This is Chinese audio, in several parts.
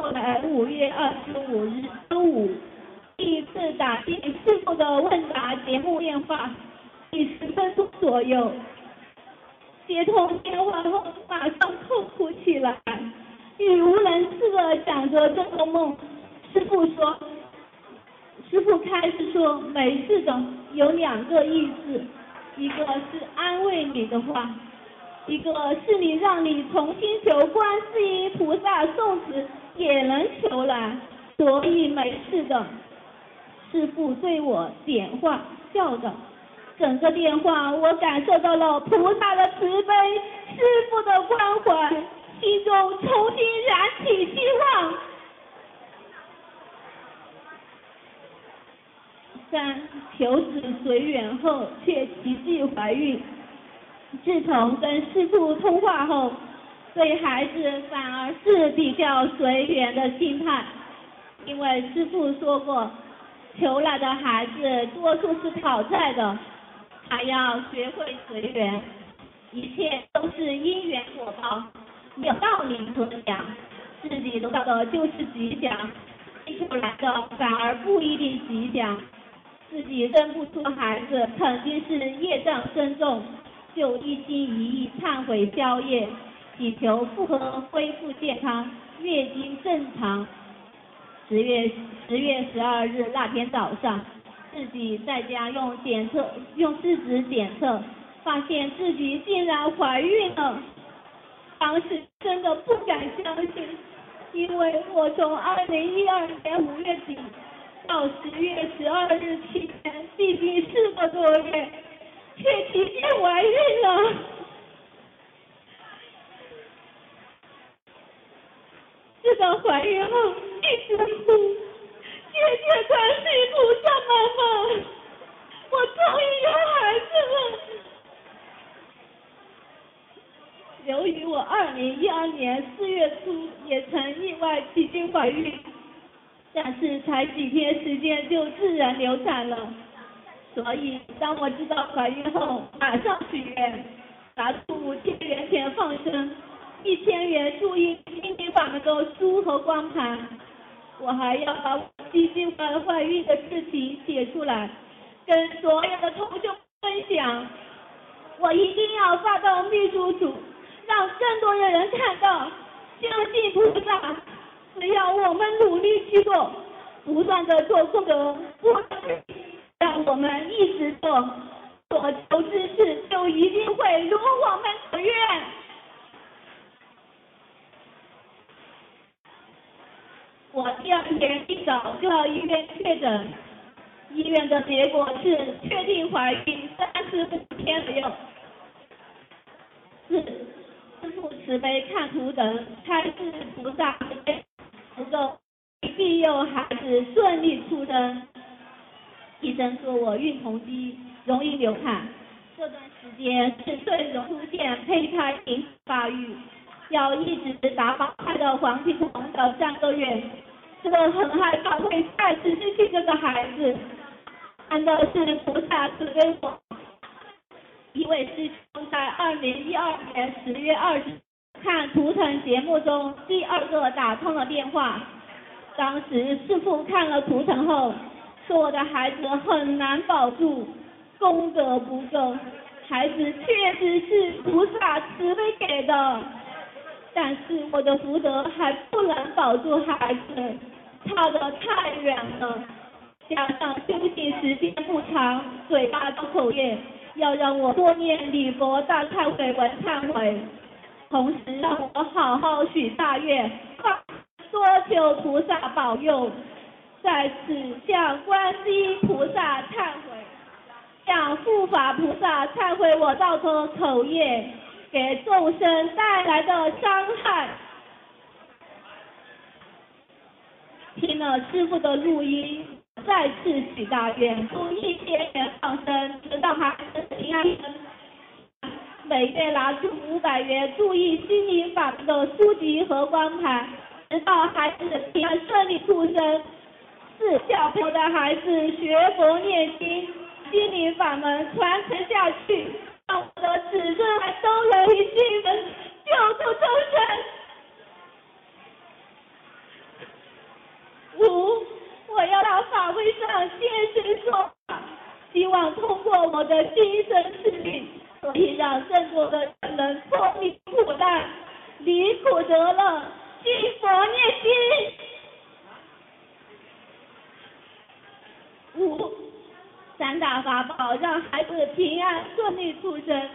后来五月二十五日周五，第一次打进师傅的问答节目电话，第十分钟左右，接通电话后马上痛哭起来，语无伦次的讲着这个梦。师傅说，师傅开始说没事的，有两个意思，一个是安慰你的话。一个是你让你重新求观世音菩萨送子也能求来，所以没事的。师父对我点化笑的，整个电话我感受到了菩萨的慈悲，师父的关怀，心中重新燃起希望。三求子随缘后，却奇迹怀孕。自从跟师傅通话后，对孩子反而是比较随缘的心态，因为师傅说过，求来的孩子多数是讨债的，还要学会随缘，一切都是因缘果报，有道理可讲，自己得到的就是吉祥，求来的反而不一定吉祥，自己生不出孩子，肯定是业障深重。就一心一意忏悔消业，祈求妇科恢复健康，月经正常。十月十月十二日那天早上，自己在家用检测用试纸检测，发现自己竟然怀孕了。当时真的不敢相信，因为我从二零一二年五月底到十月十二日期间，历经四个多月。却提前怀孕了。直到怀孕后一直哭，谢谢观世音菩萨妈妈，我终于有孩子了。由于我二零一二年四月初也曾意外几经怀孕，但是才几天时间就自然流产了。所以，当我知道怀孕后，马上许愿，拿出五千元钱放生，一千元注意心灵法门的书和光盘，我还要把基金会怀孕的事情写出来，跟所有的同学分享。我一定要发到秘书处，让更多的人看到，相信菩萨，只要我们努力去做，不断的做功德，我。我们一直做，所求之事就一定会如我们所愿。我第二天一早就到医院确诊，医院的结果是确定怀孕三十五天左右。四，师父慈悲看图等，开示菩萨不够，庇佑孩子顺利出生。医生说我孕酮低，容易流产。这段时间是最容易出现胚胎停发育，要一直打保胎的黄体酮的三个月，真的很害怕会再次失去这个孩子。真的是菩萨慈悲我。一位师兄在二零一二年十月二十看图腾节目中第二个打通了电话，当时师傅看了图腾后。说我的孩子很难保住，功德不够，孩子确实是菩萨慈悲给的，但是我的福德还不能保住孩子，差得太远了。加上修行时间不长，嘴巴都口业，要让我多念礼佛大忏悔文忏悔，同时让我好好许大愿，多求菩萨保佑。在此向观世音菩萨忏悔，向护法菩萨忏悔我造作口业给众生带来的伤害。听了师傅的录音，再次许大愿，用一千元放生，直到孩子平安。每月拿出五百元，注意心灵法门的书籍和光盘，直到孩子平安顺利出生。是小朋友的孩子学佛念经，心灵法门传承下去，让我的子孙还都有一心人救助众生。五，我要到法会上现身说法，希望通过我的亲身示例，可以让更多的人能脱离苦难，离苦得乐，信佛念经。五三大法宝让孩子平安顺利出生，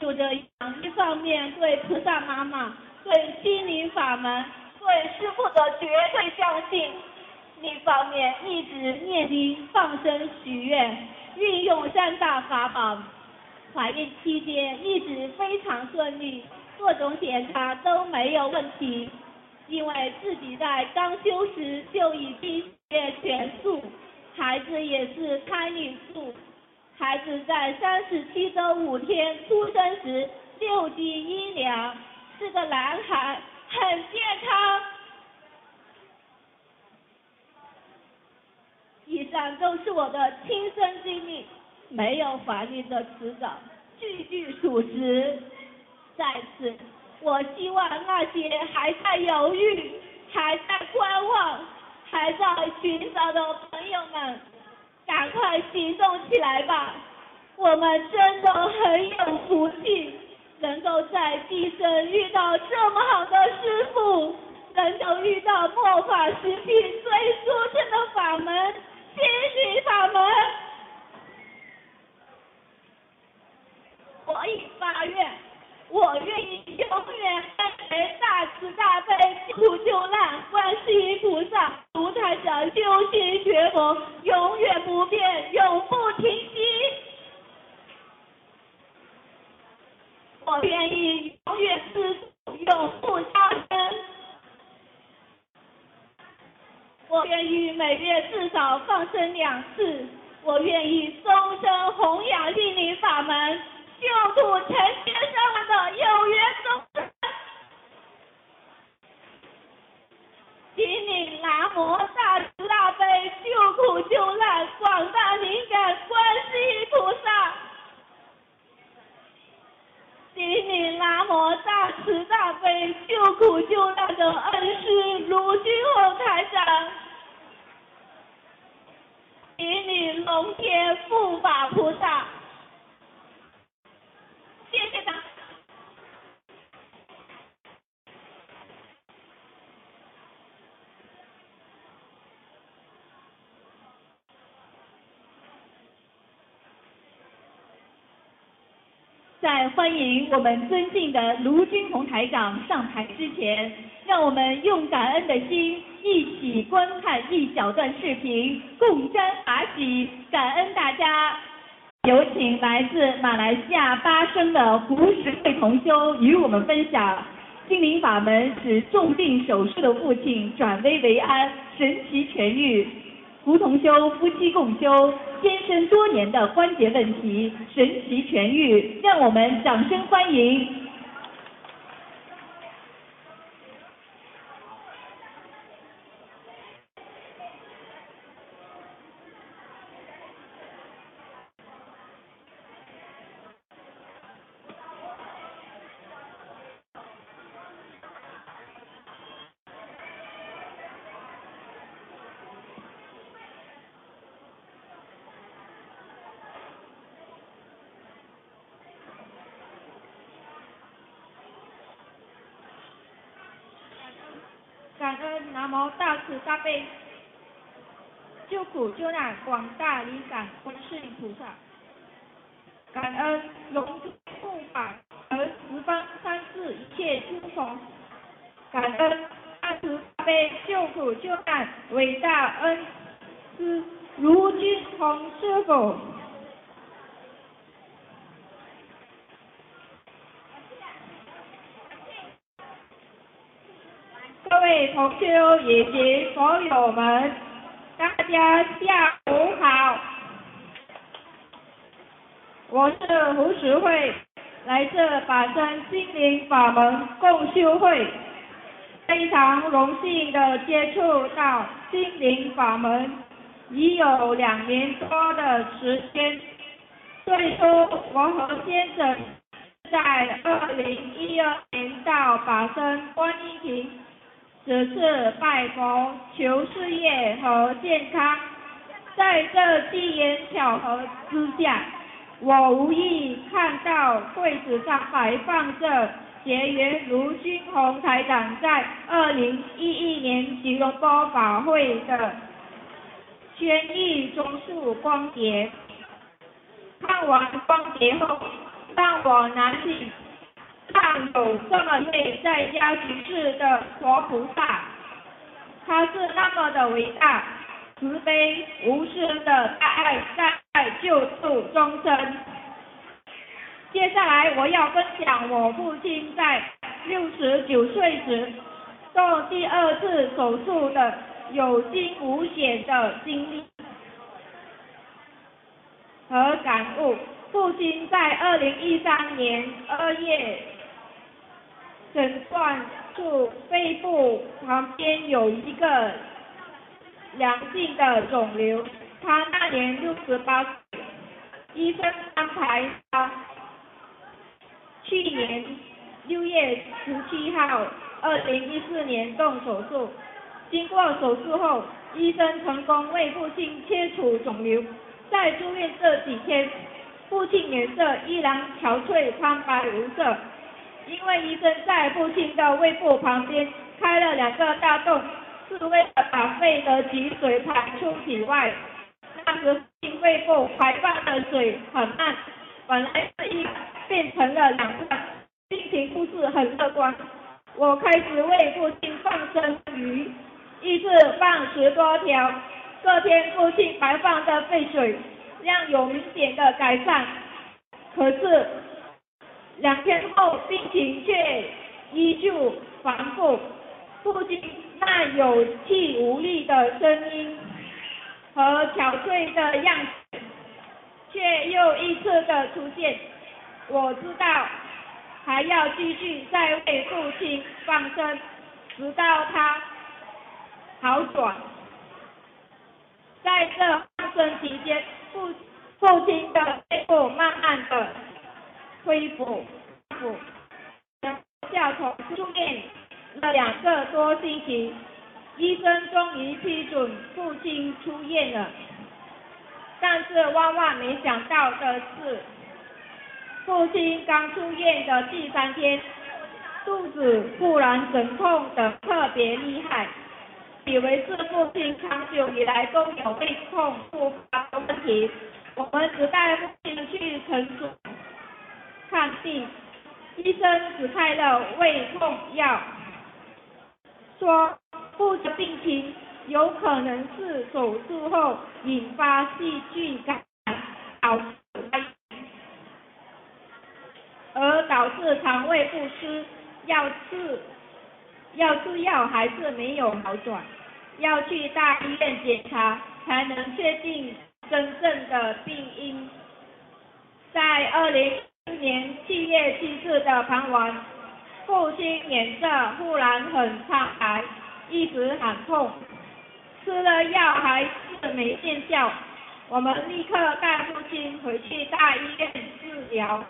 就这样，一方面对菩萨妈妈，对心灵法门，对师傅的绝对相信。另一方面，一直念经、放生、许愿，运用三大法宝。怀孕期间一直非常顺利，各种检查都没有问题。因为自己在刚修时就已经血全素，孩子也是胎里素。孩子在三十七周五天出生时六斤一两，是个男孩，很健康。以上都是我的亲身经历，没有怀孕的迟早，句句属实。在此，我希望那些还在犹豫、还在观望、还在寻找的朋友们，赶快行动起来吧！我们真的很有福气，能够在地生遇到这么好的师傅，能够遇到末法时期最殊胜的法门。心灵法门，我已发愿，我愿意永远大慈大悲救苦救难观世音菩萨，卢台长修心学佛，永远不变，永不停息。我愿意永远自助，永不杀生。我愿意每月至少放生两次，我愿意终身弘扬心灵法门，救度成千上万的有缘众生。心灵南无大慈大悲救苦救难广大灵感观世音菩萨。心灵南无大慈大悲救苦救难的恩师卢俊宏台长。心灵龙天护法菩萨。谢谢大家。欢迎我们尊敬的卢军宏台长上台之前，让我们用感恩的心一起观看一小段视频，共沾法喜，感恩大家。有请来自马来西亚巴生的胡石慧同修与我们分享心灵法门使重病手术的父亲转危为安，神奇痊愈。胡同修夫妻共修，天生多年的关节问题神奇痊愈，让我们掌声欢迎。感恩南无大慈大悲救苦救难广大灵感观世音菩萨，感恩龙珠护法和十方三世一切诸佛，感恩大慈大悲救苦救难伟大恩师卢军宏师傅。各位同修以及所友们，大家下午好，我是胡石慧，来自法身心灵法门共修会，非常荣幸的接触到心灵法门，已有两年多的时间。最初我和先生在二零一二年到法身观音亭。只是拜佛求事业和健康。在这机缘巧合之下，我无意看到柜子上摆放着结缘卢军宏台长在二零一一年吉隆坡法会的宣义中树光碟。看完光碟后，让我拿起。上有这么一位在家居士的活菩萨，他是那么的伟大、慈悲、无私的大爱大爱救度众生。接下来我要分享我父亲在六十九岁时做第二次手术的有惊无险的经历和感悟。父亲在二零一三年二月。诊断出肺部旁边有一个良性的肿瘤，他那年六十八岁，医生安排他去年六月十七号，二零一四年动手术。经过手术后，医生成功为父亲切除肿瘤。在住院这几天，父亲脸色依然憔悴苍白无色。因为医生在父亲的胃部旁边开了两个大洞，是为了把肺的积水排出体外。那时父亲胃部排放的水很慢，本来是一变成了两个，心情不是很乐观。我开始为父亲放生鱼，一次放十多条。这天父亲排放的废水量有明显的改善，可是。两天后，病情却依旧反复，父亲那有气无力的声音和憔悴的样子，却又一次的出现。我知道还要继续再为父亲放生，直到他好转。在这放生期间，父父亲的背部慢慢的。恢复，复，下从住院了两个多星期，医生终于批准父亲出院了。但是万万没想到的是，父亲刚出院的第三天，肚子忽然疼痛的特别厉害，以为是父亲长久以来都有胃痛复发的问题，我们只带父亲去诊所。看病，医生只开了胃痛药，说父亲病情有可能是手术后引发细菌感染导致而导致肠胃不适，要吃要吃药还是没有好转，要去大医院检查才能确定真正的病因。在二零。今年七月七日的傍晚，父亲脸色忽然很苍白，一直喊痛，吃了药还是没见效。我们立刻带父亲回去大医院治疗。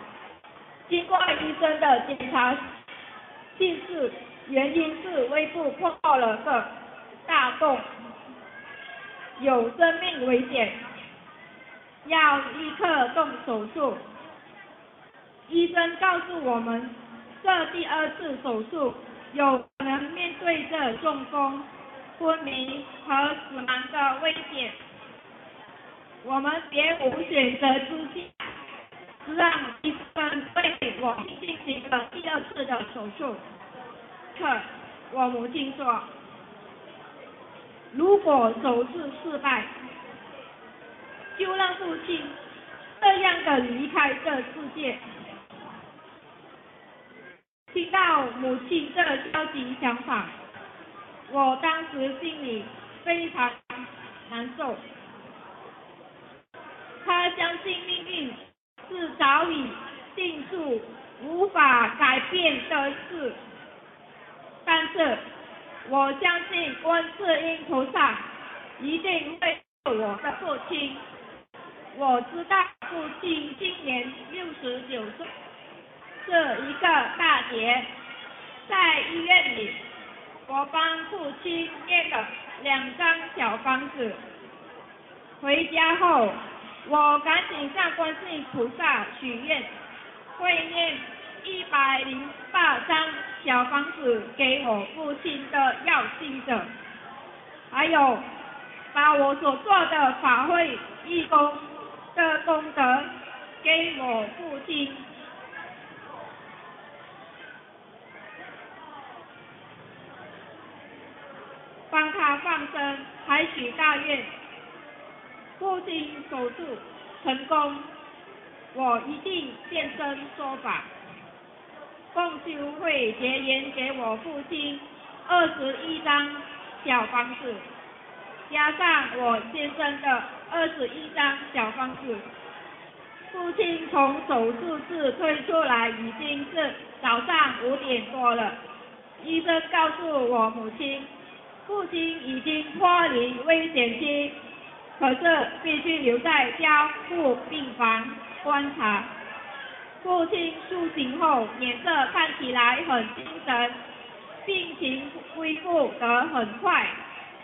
经过医生的检查，竟是原因是胃部破了个大洞，有生命危险，要立刻动手术。医生告诉我们，这第二次手术有可能面对着中风、昏迷和死亡的危险。我们别无选择之下，让医生为我进行了第二次的手术。可我母亲说，如果手术失败，就让父亲这样的离开这世界。听到母亲这消极想法，我当时心里非常难受。他相信命运是早已定数、无法改变的事，但是我相信观世音菩萨一定会救我的父亲。我知道父亲今年六十九岁。是一个大劫，在医院里，我帮父亲念了两张小房子。回家后，我赶紧向观世音菩萨许愿，会念一百零八张小房子给我父亲的要经者，还有把我所做的法会义工的功德给我父亲，他放生，还许大愿。父亲手术成功，我一定现身说法。共修会结缘给我父亲二十一张小房子，加上我先生的二十一张小房子。父亲从手术室退出来已经是早上五点多了。医生告诉我母亲，父亲已经脱离危险期。可是必须留在加护病房观察。父亲苏醒后脸色看起来很精神，病情恢复得很快。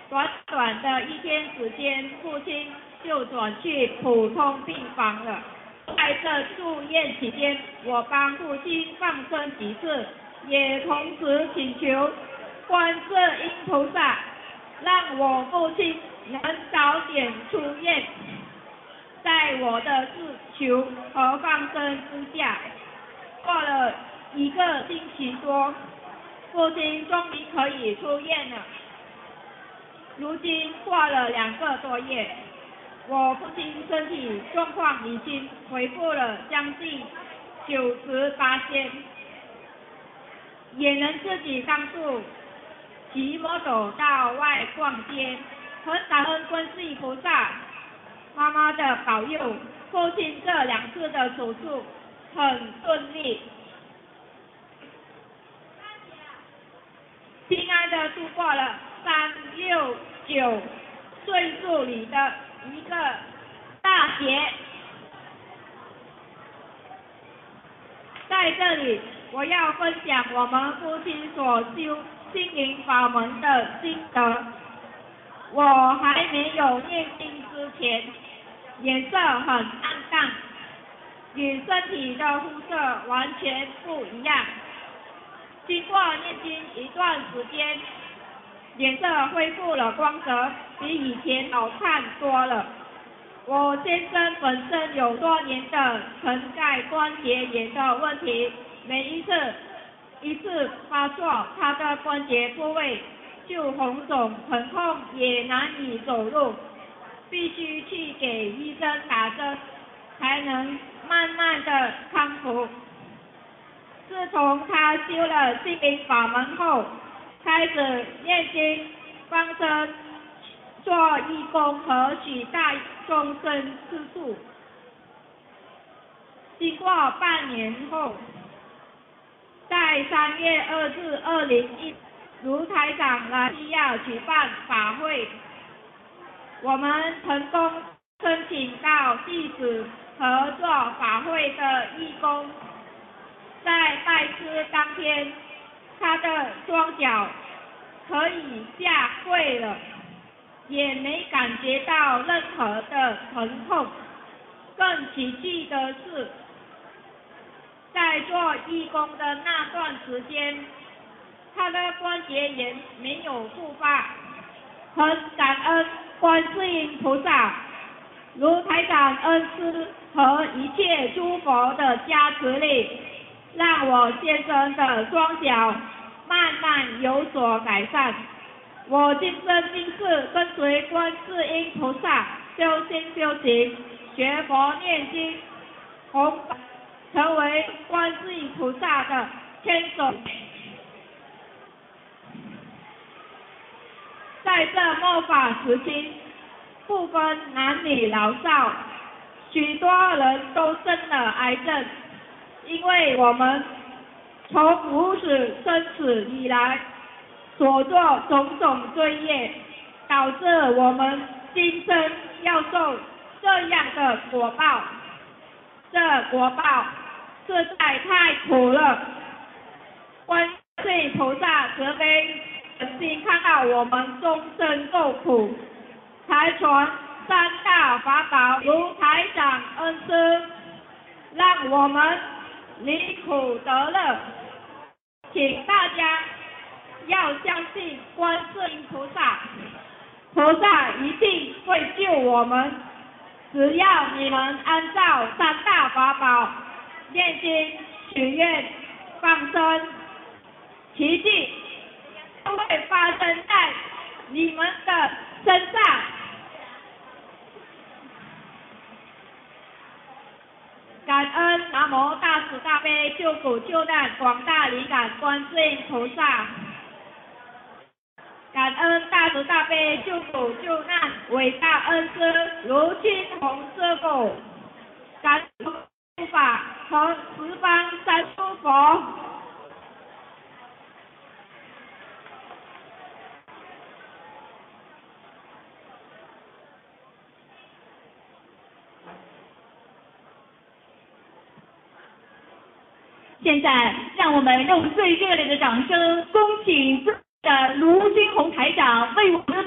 短短的一天时间，父亲就转去普通病房了。在这住院期间，我帮父亲放生几次，也同时请求观世音菩萨让我父亲。能早点出院，在我的自求和放生之下，过了一个星期多，父亲终于可以出院了。如今过了两个多月，我父亲身体状况已经恢复了将近九十八天，也能自己上路，骑摩托到外逛街。很感恩观世音菩萨妈妈的保佑，父亲这两次的手术很顺利，平安的度过了三六九岁数里的一个大劫。在这里，我要分享我们父亲所修心灵法门的心得。我还没有念经之前，颜色很暗淡，与身体的肤色完全不一样。经过念经一段时间，脸色恢复了光泽，比以前好看多了。我先生本身有多年的存在关节炎的问题，每一次一次发作，他的关节部位。就红肿疼痛也难以走路，必须去给医生打针，才能慢慢的康复。自从他修了心灵法门后，开始念经、放生、做义工和许大众生吃素。经过半年后，在三月二日二零一。如台长呢需要举办法会，我们成功申请到地址合作法会的义工，在拜师当天，他的双脚可以下跪了，也没感觉到任何的疼痛。更奇迹的是，在做义工的那段时间。他的关节炎没有复发，很感恩观世音菩萨、如台长恩师和一切诸佛的加持力，让我先生的双脚慢慢有所改善。我今生今世跟随观世音菩萨修心修行，学佛念经，弘成为观世音菩萨的天手。在这末法时期，不分男女老少，许多人都生了癌症，因为我们从无始生死以来所做种种罪业，导致我们今生要受这样的果报。这果报实在太苦了，观世音菩萨慈悲。曾经看到我们终身受苦，才传三大法宝如台长恩师，让我们离苦得乐。请大家要相信观世音菩萨，菩萨一定会救我们。只要你们按照三大法宝念经、许愿、放生，奇迹都会发生在你们的身上。感恩南无大慈大悲救苦救难广大灵感观世音菩萨，感恩大慈大悲救苦救难伟大恩师卢金红师傅，感恩护法十方三诸佛。现在，让我们用最热烈的掌声，恭请的卢军红台长为我们。